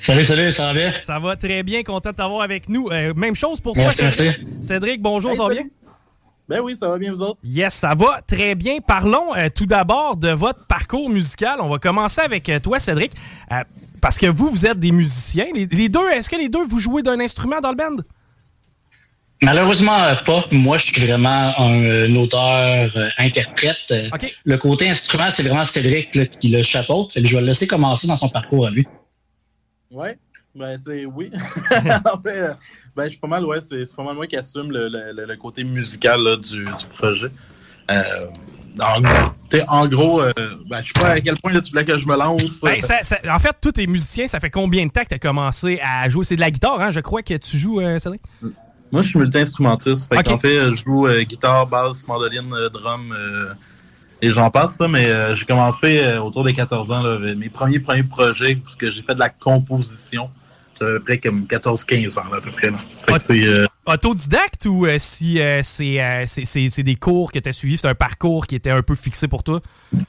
Salut, salut, ça va bien? Ça va très bien, content de t'avoir avec nous. Euh, même chose pour Merci, toi, merci. Cédric. Cédric, bonjour, Hey, ça va bien? Ben oui, ça va bien, vous autres? Yes, ça va très bien. Parlons euh, tout d'abord de votre parcours musical. On va commencer avec euh, toi, Cédric, euh, parce que vous, vous êtes des musiciens. Les, les deux, est-ce que les deux, vous jouez d'un instrument dans le band? Malheureusement, pas. Moi, je suis vraiment un, auteur-interprète. Euh, OK. Le côté instrument, c'est vraiment Cédric là, qui le chapeaute. Je vais le laisser commencer dans son parcours à lui. Ouais. Ben c'est oui. En euh, ben je suis pas mal, ouais, c'est pas mal moi qui assume le, le- le- côté musical là, du, du projet. Euh, en, en gros, euh, ben, je sais pas à quel point là, tu voulais que je me lance. Ben, ça- ça- en fait, tous tes musiciens, ça fait combien de temps que tu as commencé à jouer? C'est de la guitare, hein? Je crois que tu joues, euh, Cédric? Moi, je suis multi-instrumentiste. Fait qu'en fait, je joue euh, guitare, basse, mandoline, euh, drum, euh, et j'en passe, ça. Mais euh, j'ai commencé euh, autour des 14 ans, là, mes premiers premiers projets, parce que j'ai fait de la composition. Fait à peu près comme 14-15 ans, là, à peu près. Là. Fait que c'est... euh, Autodidacte ou euh, si euh, c'est euh, c'est- c'est- c'est des cours que tu as suivis, c'est un parcours qui était un peu fixé pour toi?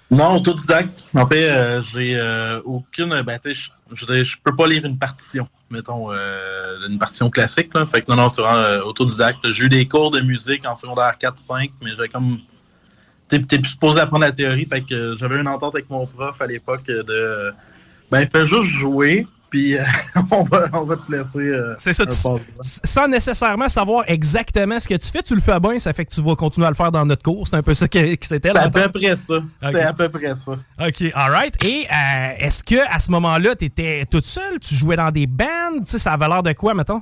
Non, autodidacte. En fait, j'ai aucune. Ben, je- je je peux pas lire une partition, mettons, une partition classique. Là. Fait que non, non, c'est vraiment autodidacte. J'ai eu des cours de musique en secondaire 4-5, mais j'avais comme. T'es t'es plus supposé apprendre la théorie. Fait que j'avais une entente avec mon prof à l'époque de. Ben, fais juste jouer, puis euh, on, va, on va te laisser. euh, C'est ça, un tu- sans nécessairement savoir exactement ce que tu fais, tu le fais bien, ça fait que tu vas continuer à le faire dans notre cours. C'est un peu ça que, que c'était C'est à là. peu près ça. C'était à peu près ça. OK, alright. Et euh, est-ce que à ce moment-là, tu étais toute seule? Tu jouais dans des bands? Tu sais, ça avait l'air de quoi, mettons?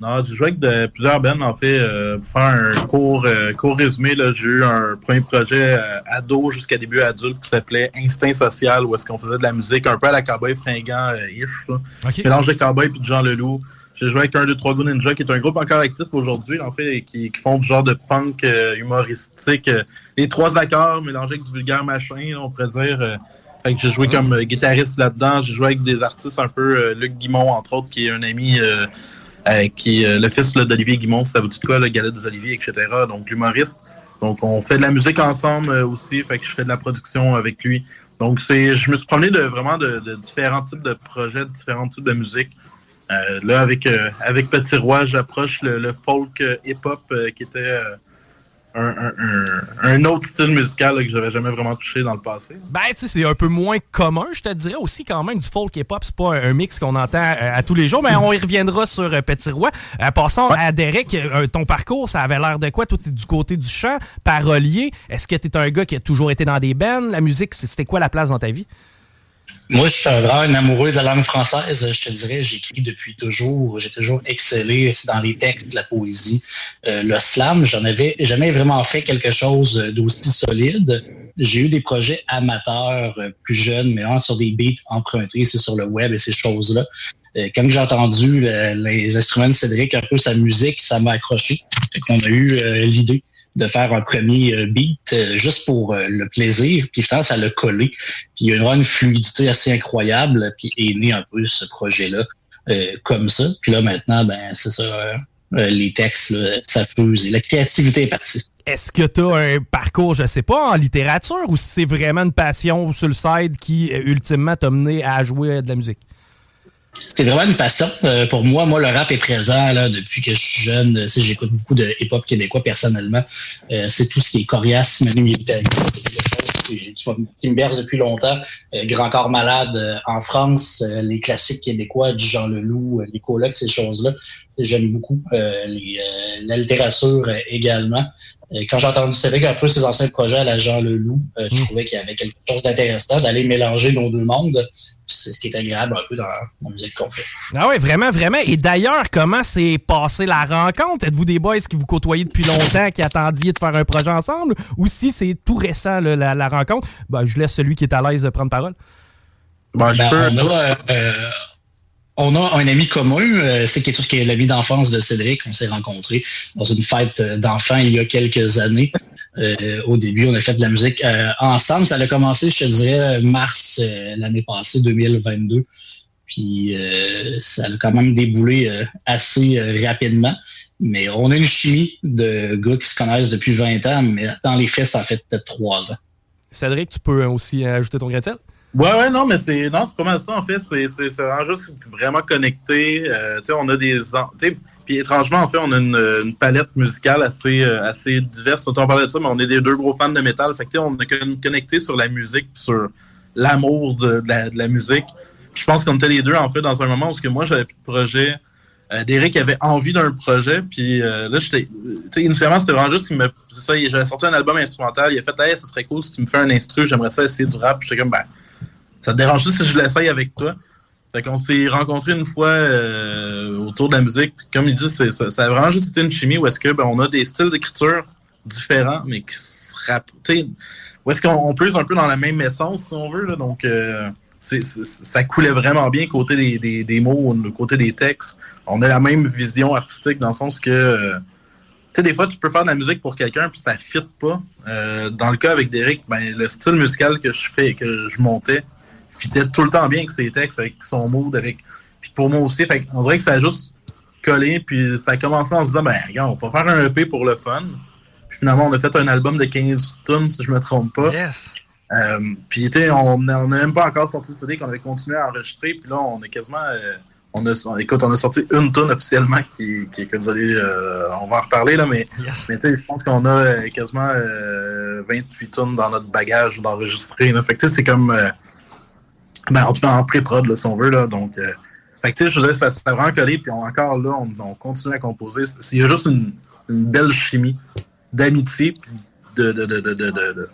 Non, j'ai joué avec de, plusieurs bands, en fait, euh, pour faire un court, euh, court résumé. là, J'ai eu un premier projet euh, ado jusqu'à début adulte qui s'appelait Instinct Social, où est-ce qu'on faisait de la musique un peu à la cowboy fringant euh, ish. là. OK. Mélange de cowboy puis de Jean Leloup. J'ai joué avec un, deux, trois Go Ninja, qui est un groupe encore actif aujourd'hui, en fait, et qui, qui font du genre de punk euh, humoristique. euh, les trois accords mélangés avec du vulgaire machin, là, on pourrait dire. euh, fait que j'ai joué comme guitariste là-dedans. J'ai joué avec des artistes un peu, euh, Luc Guimont, entre autres, qui est un ami, euh, euh, qui est euh, le fils d'Olivier Guimont, ça vous dit quoi, le Galet des Oliviers, etc. Donc, l'humoriste. Donc, on fait de la musique ensemble euh, aussi. Fait que je fais de la production avec lui. Donc, c'est, je me suis promené de vraiment de, de différents types de projets, de différents types de musique. Là, avec, avec Petit Roi, j'approche le, le folk hip-hop euh, qui était un, autre style musical que j'avais jamais vraiment touché dans le passé. Ben, tu sais, c'est un peu moins commun, je te dirais aussi quand même du folk et pop, c'est pas un mix qu'on entend euh, à tous les jours, mais on y reviendra sur euh, Petit Roi. Euh, passons à Derek, ton parcours, ça avait l'air de quoi? Toi, t'es du côté du chant, parolier. Est-ce que t'es un gars qui a toujours été dans des bands? La musique, c'était quoi la place dans ta vie? Moi, je suis vraiment un amoureux de la langue française. Je te dirais, j'écris depuis toujours. J'ai toujours excellé dans les textes, la poésie. Euh, le slam, j'en avais jamais vraiment fait quelque chose d'aussi solide. J'ai eu des projets amateurs euh, plus jeunes, mais sur des beats empruntés, c'est sur le web et ces choses-là. Euh, comme j'ai entendu les instruments de Cédric, un peu sa musique, ça m'a accroché. On a eu l'idée de faire un premier euh, beat euh, juste pour euh, le plaisir. Puis finalement, ça l'a collé. Puis il y a une, fluidité assez incroyable. Puis est né un peu ce projet-là comme ça. Puis là, maintenant, ben c'est ça. les textes, ça fuse. La créativité est partie. Est-ce que tu as un parcours, je sais pas, en littérature ou c'est vraiment une passion sur le side qui, ultimement, t'a mené à jouer de la musique? C'est vraiment une passion euh, pour moi. Moi, le rap est présent là, depuis que je suis jeune. J'écoute beaucoup de hip-hop québécois personnellement. Euh, c'est tout ce qui est coriace, Manu Militari. C'est quelque chose qui, me berce depuis longtemps. Euh, Grand Corps Malade en France, les classiques québécois du Jean Leloup, les colocs, ces choses-là. J'aime beaucoup. la littérature également. Euh, quand j'ai entendu Cédric un peu ses anciens projets à la Jean Leloup, euh, je mm. trouvais qu'il y avait quelque chose d'intéressant d'aller mélanger nos deux mondes. C'est ce qui est agréable un peu dans la musique qu'on fait. Ah oui, vraiment, vraiment. Et d'ailleurs, comment s'est passée la rencontre? Êtes-vous des boys qui vous côtoyez depuis longtemps, qui attendiez de faire un projet ensemble? Ou si c'est tout récent, la, rencontre? Ben, je laisse celui qui est à l'aise de prendre parole. Ben, je ben, peux... Euh, on a un ami commun, euh, c'est tout ce qui est l'ami d'enfance de Cédric. On s'est rencontrés dans une fête d'enfants il y a quelques années. Euh, au début, on a fait de la musique euh, ensemble. Ça a commencé, je te dirais, mars l'année passée, 2022. Puis ça a quand même déboulé assez rapidement. Mais on a une chimie de gars qui se connaissent depuis 20 ans, mais dans les faits, ça fait peut-être trois ans. Cédric, tu peux aussi ajouter ton grain Ouais, ouais, non, mais c'est non, c'est pas mal ça en fait. C'est c'est vraiment juste vraiment connecté. Euh, on a des, puis étrangement en fait, on a une, une palette musicale assez euh, assez diverse. On parlait de ça, mais on est des deux gros fans de métal. Fait que on est connecté sur la musique, sur l'amour de, de, la, musique. je pense qu'on était les deux en fait dans un moment où que moi j'avais plus de projet. Euh, Derek avait envie d'un projet, puis euh, là, j'étais. Initialement, c'était vraiment juste. C'est ça, j'avais sorti un album instrumental, il a fait, hey, ce serait cool si tu me fais un instru, j'aimerais ça essayer du rap. J'étais comme, ben, ça te dérange si je l'essaye avec toi? Fait qu'on s'est rencontrés une fois euh, autour de la musique. Comme il dit, ça, ça, a vraiment juste été une chimie où est-ce que ben, on a des styles d'écriture différents, mais qui se rappellent. Où est-ce qu'on peut un peu dans la même essence, si on veut. Donc, euh, ça coulait vraiment bien côté des, des, des, mots, côté des textes. On a la même vision artistique dans le sens que. Euh, tu sais, des fois, tu peux faire de la musique pour quelqu'un puis ça fit pas. dans le cas avec Derek, ben, le style musical que je fais, que je montais, fitait tout le temps bien avec ses textes, avec son mood, avec. Puis pour moi aussi, fait on dirait que ça a juste collé, puis ça a commencé en se disant, ben, regarde, on va faire un EP pour le fun. Puis finalement, on a fait un album de 15 tunes, si je me trompe pas. Yes. Euh, puis, tu on n'a même pas encore sorti CD qu'on avait continué à enregistrer. Puis là, on est quasiment. Euh, on a, écoute, on a sorti une tonne officiellement qui, qui, que vous allez. Euh, on va en reparler, là, mais, mais je pense qu'on a euh, quasiment 28 tonnes dans notre bagage d'enregistrer. Fait que c'est comme ben, en tout cas, en pré-prod, si on veut. Là, donc, euh, fait que, je ça s'est vraiment collé, puis encore là, on, continue à composer. Il y a juste une, belle chimie d'amitié, de, de, de, de,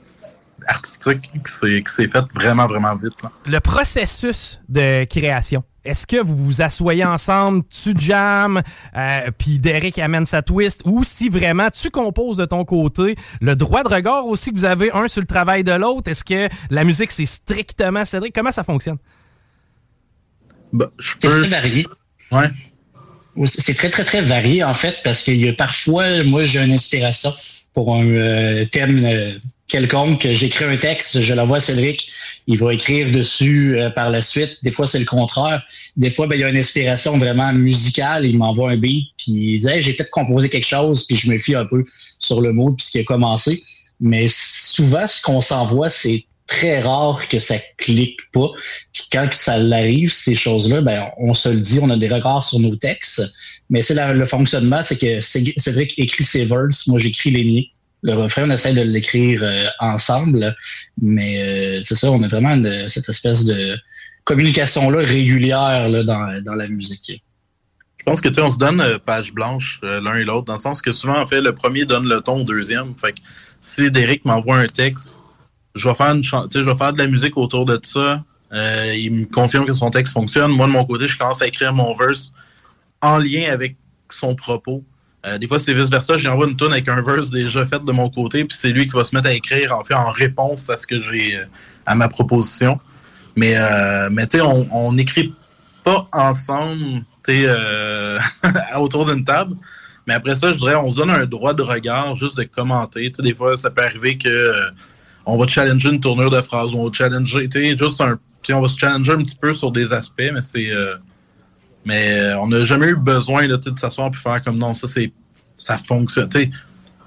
artistique qui s'est faite vraiment, vraiment vite. Le processus de création, est-ce que vous vous asseyez ensemble, tu jam, euh, puis Derek amène sa twist, ou si vraiment tu composes de ton côté, le droit de regard aussi que vous avez un sur le travail de l'autre, est-ce que la musique c'est strictement Cédric? Comment ça fonctionne? Bah, je peux... C'est très varié. Ouais. C'est très, très, très varié en fait, parce qu'il y a parfois, moi j'ai une inspiration pour un euh, thème euh, quelconque, j'écris un texte, je l'envoie à Cédric, il va écrire dessus euh, par la suite. Des fois, c'est le contraire. Des fois, ben, il y a une inspiration vraiment musicale, il m'envoie un beat, puis il dit j'ai peut-être composé quelque chose, puis je me fie un peu sur le mot, puis ce qui a commencé. Mais souvent, ce qu'on s'envoie, c'est très rare que ça clique pas. Puis quand ça l'arrive, ces choses-là, ben, on se le dit, on a des regards sur nos textes. Mais c'est le fonctionnement, c'est que Cédric écrit ses verses, moi j'écris les miens. le refrain, on essaie de l'écrire ensemble, mais c'est ça, on a vraiment cette espèce de communication-là régulière là, dans, dans la musique. Je pense que tu on se donne page blanche l'un et l'autre, dans le sens que souvent, en fait, le premier donne le ton au deuxième. Fait que si Derek m'envoie un texte, je vais faire une je vais faire de la musique autour de ça. Euh, il me confirme que son texte fonctionne. Moi, de mon côté, je commence à écrire mon verse en lien avec son propos. Euh, des fois, c'est vice-versa. J'envoie une tune avec un verse déjà fait de mon côté, puis c'est lui qui va se mettre à écrire en fait en réponse à ce que j'ai euh, à ma proposition. Mais, mais tu sais, on n'écrit pas ensemble autour d'une table. Mais après ça, je dirais, on se donne un droit de regard juste de commenter. des fois, ça peut arriver que on va challenger une tournure de phrase, on va challenger, juste un, on va se challenger un petit peu sur des aspects, mais c'est, euh, mais euh, on n'a jamais eu besoin de s'asseoir puis faire comme non, ça c'est, ça fonctionne.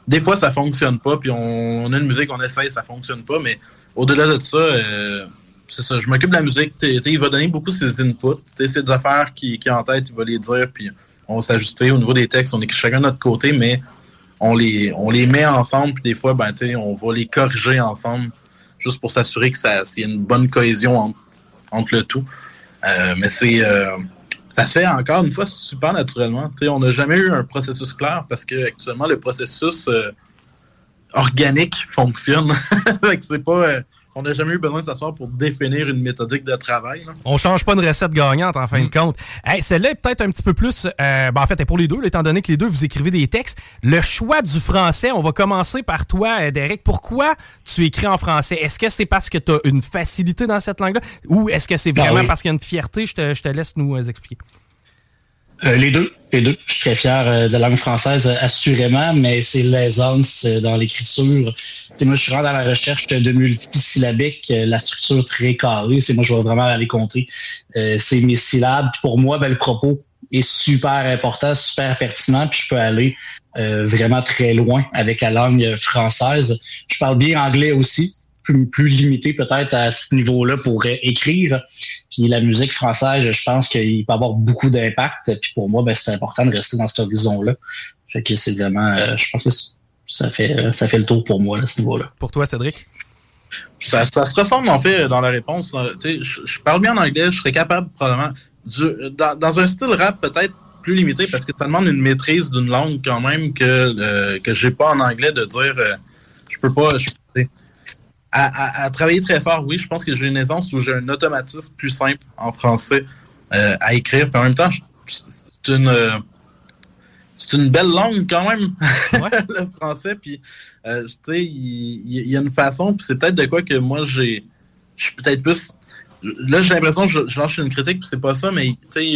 des fois ça fonctionne pas, puis on, a une musique, on essaye, ça fonctionne pas, mais au-delà de ça, euh, c'est ça. Je m'occupe de la musique. il va donner beaucoup ses inputs. ses affaires qui, qui en tête, il va les dire, puis on va s'ajuster au niveau des textes. On écrit chacun de notre côté, mais on les, met ensemble, puis des fois, ben, on va les corriger ensemble, juste pour s'assurer que y une bonne cohésion entre, le tout. Euh, mais c'est euh, ça se fait encore une fois super naturellement. on n'a jamais eu un processus clair parce que actuellement le processus euh, organique fonctionne. c'est pas on n'a jamais eu besoin de s'asseoir pour définir une méthodique de travail. On change pas une recette gagnante en fin de mm. compte. Celle-là est peut-être un petit peu plus. Euh, ben, en fait, pour les deux, étant donné que les deux, vous écrivez des textes. Le choix du français, on va commencer par toi, euh, Derek. Pourquoi tu écris en français? Est-ce que c'est parce que tu as une facilité dans cette langue-là? Ou est-ce que c'est ben vraiment parce qu'il y a une fierté? Je te, je te laisse nous euh, expliquer. Euh, les deux, les deux. Je suis très fier euh, de la langue française, euh, assurément, mais c'est l'aisance dans l'écriture. Moi, je suis rentré dans la recherche de multisyllabique, la structure très carrée. C'est moi, je vais vraiment aller compter. c'est mes syllabes. pour moi, ben, le propos est super important, super pertinent, puis je peux aller vraiment très loin avec la langue française. Je parle bien anglais aussi plus, limité peut-être à ce niveau-là pour écrire. Puis la musique française, je pense qu'il peut avoir beaucoup d'impact. Puis pour moi, ben, c'est important de rester dans cet horizon-là. Fait que c'est vraiment, euh, je pense que ça fait, ça fait le tour pour moi à ce niveau-là. Pour toi, Cédric? Ça, se ressemble en fait dans la réponse. Je, je, parle bien en anglais, je serais capable probablement. dans, un style rap peut-être plus limité parce que ça demande une maîtrise d'une langue quand même que, euh, que j'ai pas en anglais de dire euh, je peux pas. Je, à, travailler très fort, oui. Je pense que j'ai une aisance où j'ai un automatisme plus simple en français euh, à écrire. Puis en même temps, c'est une, c'est une belle langue quand même, le français. Puis, euh, tu sais, il, y, a une façon, puis c'est peut-être de quoi que moi, j'ai. Je suis peut-être plus. Là, j'ai l'impression que je, lance une critique, puis c'est pas ça, mais tu sais,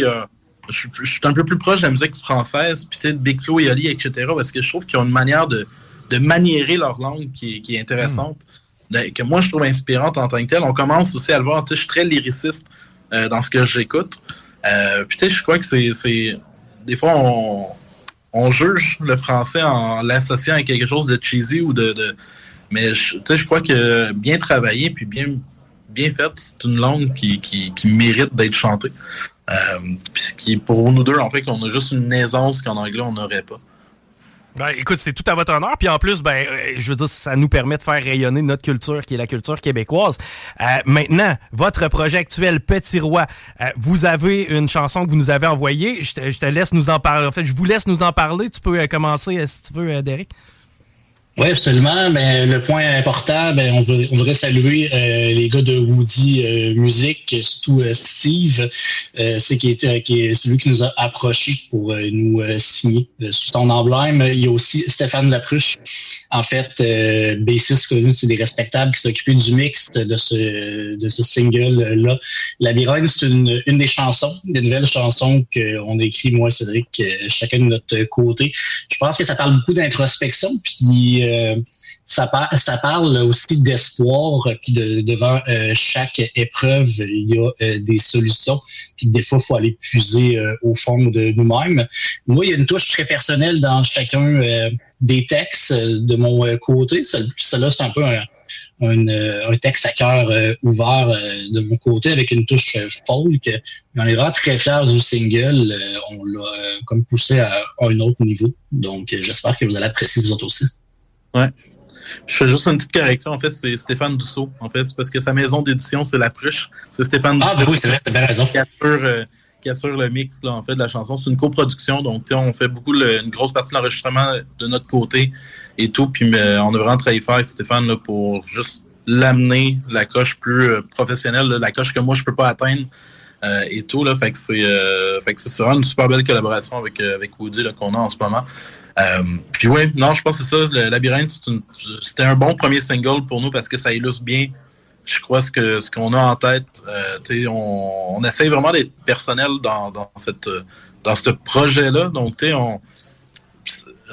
je, suis un peu plus proche de la musique française, puis peut-être Big Flo et Ali, etc., parce que je trouve qu'ils ont une manière de, de maniérer leur langue qui, qui est intéressante. Ben, que moi je trouve inspirante en tant que telle. On commence aussi à le voir, je suis très lyriciste euh, dans ce que j'écoute. Euh, puis tu sais, je crois que c'est. Des fois, on, on, juge le français en l'associant à quelque chose de cheesy ou de. Mais tu sais, je crois que bien travaillé puis bien, bien fait, c'est une langue qui, qui, qui mérite d'être chantée. Euh, puis qui, pour nous deux, en fait, qu'on a juste une aisance qu'en anglais, on n'aurait pas. Ben, écoute, c'est tout à votre honneur. Puis en plus, ben, euh, je veux dire, ça nous permet de faire rayonner notre culture, qui est la culture québécoise. Euh, maintenant, votre projet actuel, Petit Roi, euh, vous avez une chanson que vous nous avez envoyée. Je te, je te, laisse nous en parler. En fait, je vous laisse nous en parler. Tu peux commencer si tu veux, Derek. Oui, absolument. Mais le point important, ben, on, on voudrait saluer euh, les gars de Woody euh, Music, surtout euh, Steve, c'est qui est, qui est celui qui nous a approchés pour nous signer sous son emblème. Il y a aussi Stéphane Lapruche, en fait, bassiste connu, c'est des respectables qui s'occupent du mix de ce, de ce single-là. La Birogne, c'est une, une des chansons, des nouvelles chansons qu'on écrit, moi, Cédric, chacun de notre côté. Je pense que ça parle beaucoup d'introspection, puis euh, ça, parle aussi d'espoir, puis de, devant euh, chaque épreuve, il y a euh, des solutions, puis des fois, il faut aller puiser au fond de nous-mêmes. Moi, il y a une touche très personnelle dans chacun des textes de mon côté. Celle-là, c'est un peu un, texte à cœur ouvert de mon côté avec une touche folk. on est vraiment très fiers du single. on l'a comme poussé à, un autre niveau. Donc, j'espère que vous allez apprécier vous autres aussi. Ouais. Je fais juste une petite correction. En fait, c'est Stéphane Dussault. En fait, c'est parce que sa maison d'édition, c'est La Pruche. C'est Stéphane Dussault. Ah, ben oui, c'est vrai, t'as bien raison. Qui assure, euh, qui assure, le mix, là, en fait, de la chanson. C'est une coproduction. Donc, on fait beaucoup, le, une grosse partie de l'enregistrement de notre côté et tout. Puis, mais, on a vraiment travaillé fort avec Stéphane là, pour juste l'amener la coche plus euh, professionnelle, la coche que moi, je peux pas atteindre. Euh, et tout là fait que c'est euh, fait que c'est vraiment une super belle collaboration avec avec Woody qu'on a en ce moment euh, puis oui, non, je pense que c'est ça. Le labyrinthe, c'était un bon premier single pour nous parce que ça illustre bien, je crois, ce que ce qu'on a en tête. Euh, on, on essaye vraiment d'être personnel dans, dans cette dans ce projet-là. Donc, tu on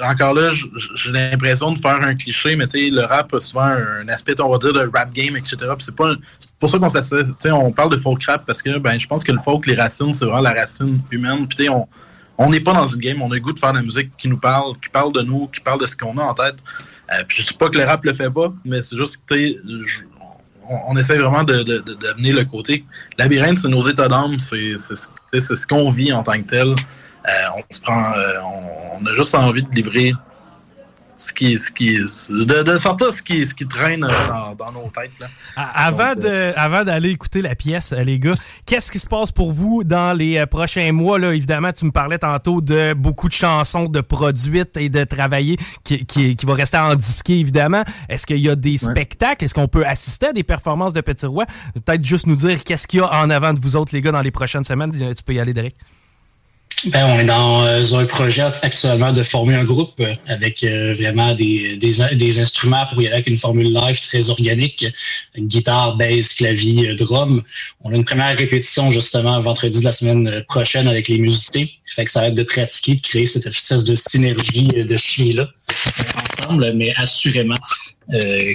encore là, j'ai l'impression de faire un cliché, mais le rap a souvent un aspect, on va dire, de rap game, etc. C'est pour ça qu'on. On parle de folk rap parce que ben, je pense que le folk, les racines, c'est vraiment la racine humaine. Puis on, on n'est pas dans une game, on a le goût de faire de la musique qui nous parle, qui parle de nous, qui parle de ce qu'on a en tête. Euh, puis je dis pas que le rap le fait pas, mais c'est juste que on, on, essaie vraiment de, de, de, le côté. Labyrinthe, c'est nos états d'âme, c'est ce qu'on vit en tant que tel. Euh, on se prend, euh, on, a juste envie de livrer ce qui, ce qui, de, de sortir ce qui, ce qui traîne euh, dans, dans nos têtes. Là. Avant, de, avant d'aller écouter la pièce, les gars, qu'est-ce qui se passe pour vous dans les prochains mois? Là? Évidemment, tu me parlais tantôt de beaucoup de chansons de produites et de travailler qui, qui, qui va rester en disqué, évidemment. Est-ce qu'il y a des spectacles? Est-ce qu'on peut assister à des performances de Petit Roi? Peut-être juste nous dire qu'est-ce qu'il y a en avant de vous autres, les gars, dans les prochaines semaines. Tu peux y aller, Derek. Ben, on est dans euh, un projet actuellement de former un groupe euh, avec euh, vraiment des, des, des, instruments pour y aller avec une formule live très organique, une guitare, bass, clavier, drum. On a une première répétition justement vendredi de la semaine prochaine avec les musiciens. Fait que ça va être de pratiquer, de créer cette espèce de synergie de chimie-là ensemble, mais assurément euh,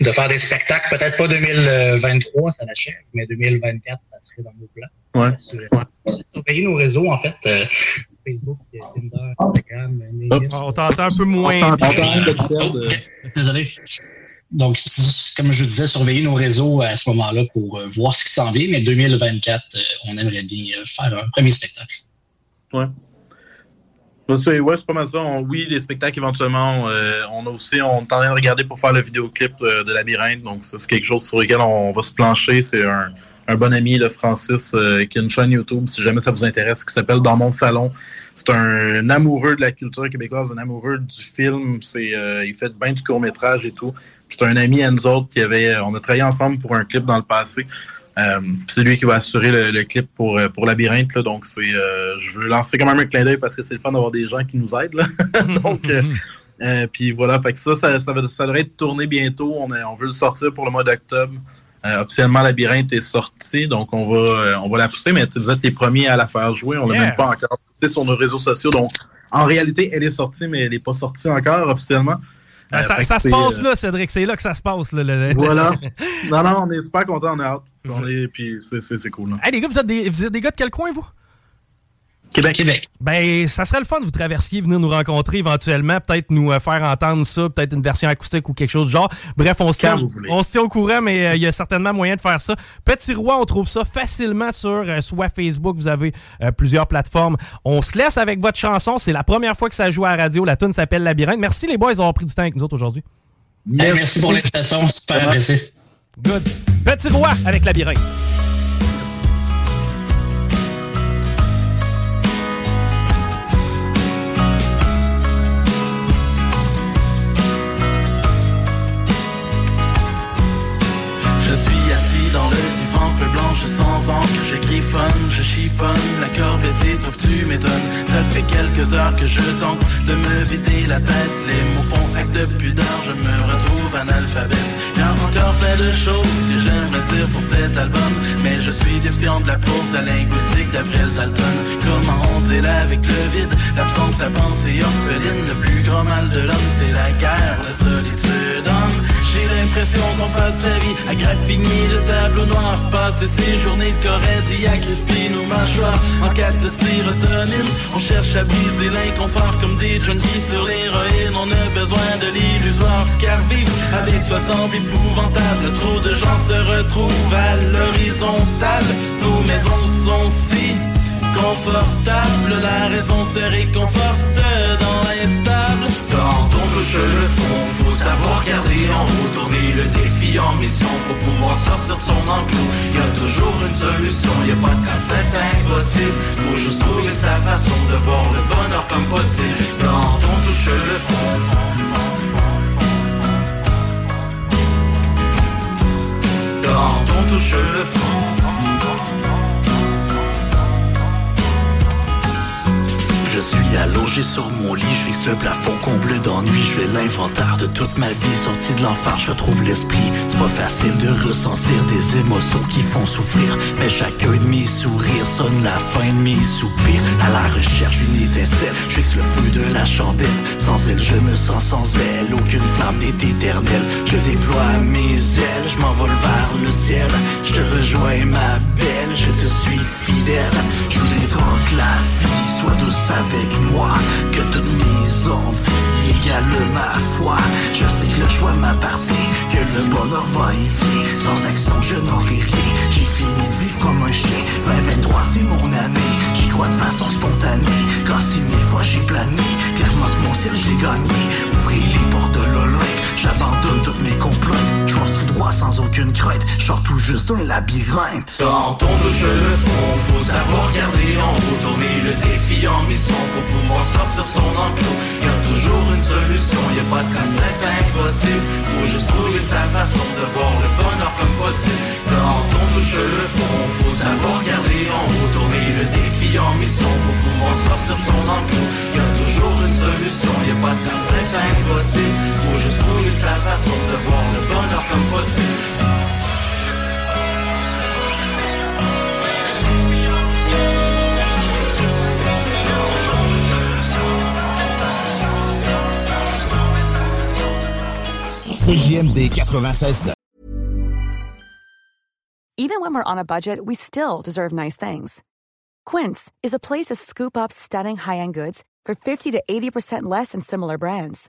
de faire des spectacles, peut-être pas 2023, ça l'achève, mais 2024, ça serait dans nos plans. Ouais. Surveiller nos réseaux, en fait. Euh, Facebook, Tinder, Instagram, On t'entend un peu moins. On t'entend Désolé. Donc, comme je disais, surveiller nos réseaux à ce moment-là pour euh, voir ce qui s'en vient. Mais 2024, euh, on aimerait bien faire un premier spectacle. Ouais. Ouais, c'est pas mal ça. oui, les spectacles éventuellement. on a aussi, on est en train de regarder pour faire le vidéoclip de Labyrinthe. Donc, c'est quelque chose sur lequel on va se plancher. C'est un, un bon ami, le Francis, euh, qui a une chaîne YouTube, si jamais ça vous intéresse, qui s'appelle Dans mon salon. C'est un, amoureux de la culture québécoise, un amoureux du film. C'est, euh, il fait bien du court métrage et tout. C'est un ami à nous autres qui avait, on a travaillé ensemble pour un clip dans le passé. Euh, c'est lui qui va assurer le, clip pour pour Labyrinthe. Là, donc c'est, je veux lancer quand même un clin d'œil parce que c'est le fun d'avoir des gens qui nous aident. Là. donc puis voilà, fait que ça, ça, ça, devrait être tourné bientôt. On, on veut le sortir pour le mois d'octobre. Euh, officiellement, Labyrinthe est sorti, donc on va, euh, on va la pousser, mais vous êtes les premiers à la faire jouer. On l'a même pas encore poussée sur nos réseaux sociaux. Donc, en réalité, elle est sortie, mais elle n'est pas sortie encore officiellement. Ah, euh, ça, se passe là, Cédric. C'est là que ça se passe. Là, Voilà. non, non, on est super contents, on est hâte. On est, puis c'est cool. Hey, les gars, vous êtes, des, vous êtes des gars de quel coin, vous? Québec. Québec. Ben, ça serait le fun de vous traversier, venir nous rencontrer éventuellement, peut-être nous euh, faire entendre ça, peut-être une version acoustique ou quelque chose du genre. Bref, on se tient, on se tient au courant, mais euh, il y a certainement moyen de faire ça. Petit Roi, on trouve ça facilement sur euh, soit Facebook, vous avez plusieurs plateformes. On se laisse avec votre chanson. C'est la première fois que ça joue à la radio. La tune s'appelle Labyrinthe. Merci les boys d'avoir pris du temps avec nous autres aujourd'hui. merci pour l'invitation. Super apprécié. Good. Petit Roi avec Labyrinthe. dans le divan peut je griffonne, je chiffonne, la corde étouffe, tu m'étonnes. Ça fait quelques heures que je tente de me vider la tête. Les mots font acte de pudeur, je me retrouve analphabète. Y'a encore plein de choses que j'aimerais dire sur cet album, mais je suis déficient de la prose à linguistique d'Avril Dalton. Comment on deal avec le vide, l'absence, la pensée orpheline, le plus grand mal de l'homme, c'est la guerre, la solitude. J'ai l'impression qu'on passe sa vie à graffiner le tableau noir, passer ses journées de corédie à nos mâchoires. En quête de sérotonine, on cherche à briser l'inconfort comme des junkies sur l'héroïne. On a besoin de l'illusoire, car vivre avec soi semble épouvantable. Trop de gens se retrouvent à l'horizontale. Nos maisons sont si confortables, la raison se réconforte dans l'instable. Touche le fond, faut savoir garder en haut, tourner le défi en mission pour pouvoir sortir son enclos. Y a toujours une solution, y a pas de casse-tête impossible. Faut juste trouver sa façon de voir le bonheur comme possible. Quand on touche le fond. Quand on touche le fond. Je suis allongé sur mon lit, je fixe le plafond comble d'ennui, je fais l'inventaire de toute ma vie, sorti de l'enfer, je retrouve l'esprit. C'est pas facile de ressentir des émotions qui font souffrir, mais chacun de mes sourires sonne la fin de mes soupirs. À la recherche d'une étincelle, je fixe le feu de la chandelle. Sans elle, je me sens sans elle, aucune flamme n'est éternelle. Je déploie mes ailes, je m'envole vers le ciel. Je te rejoins ma belle, je te suis fidèle. Je voudrais que la vie soit douce avec moi, que toutes mes envies égalent ma foi. Je sais que le choix m'appartient, que le bonheur va venir. Sans action, je n'aurai rien. J'ai fini de vivre comme un chien. 2023, c'est mon année. J'y crois de façon spontanée. Quand si mille fois j'ai plané, clairement que mon ciel j'ai gagné. Ouvrez les portes de l'Olympe, j'abandonne toutes mes complots. Je fonce tout droit sans aucune crainte. Sors tout juste d'un labyrinthe. Quand on touche le fond, faut savoir garder en haut, tourner le défi en mission pour pouvoir sortir son enclos. Y a toujours une solution, y a pas de casse-tête impossible. Faut juste trouver sa façon de voir le bonheur comme possible. Quand on touche le fond, faut savoir garder en haut, tourner le défi en mission pour pouvoir sortir son enclos. Y a toujours une solution, y a pas de casse-tête impossible. Faut juste trouver sa façon de voir le bonheur comme possible. CJMD 96. Even when we're on a budget, we still deserve nice things. Quince is a place to scoop up stunning high-end goods for 50 to 80% less than similar brands.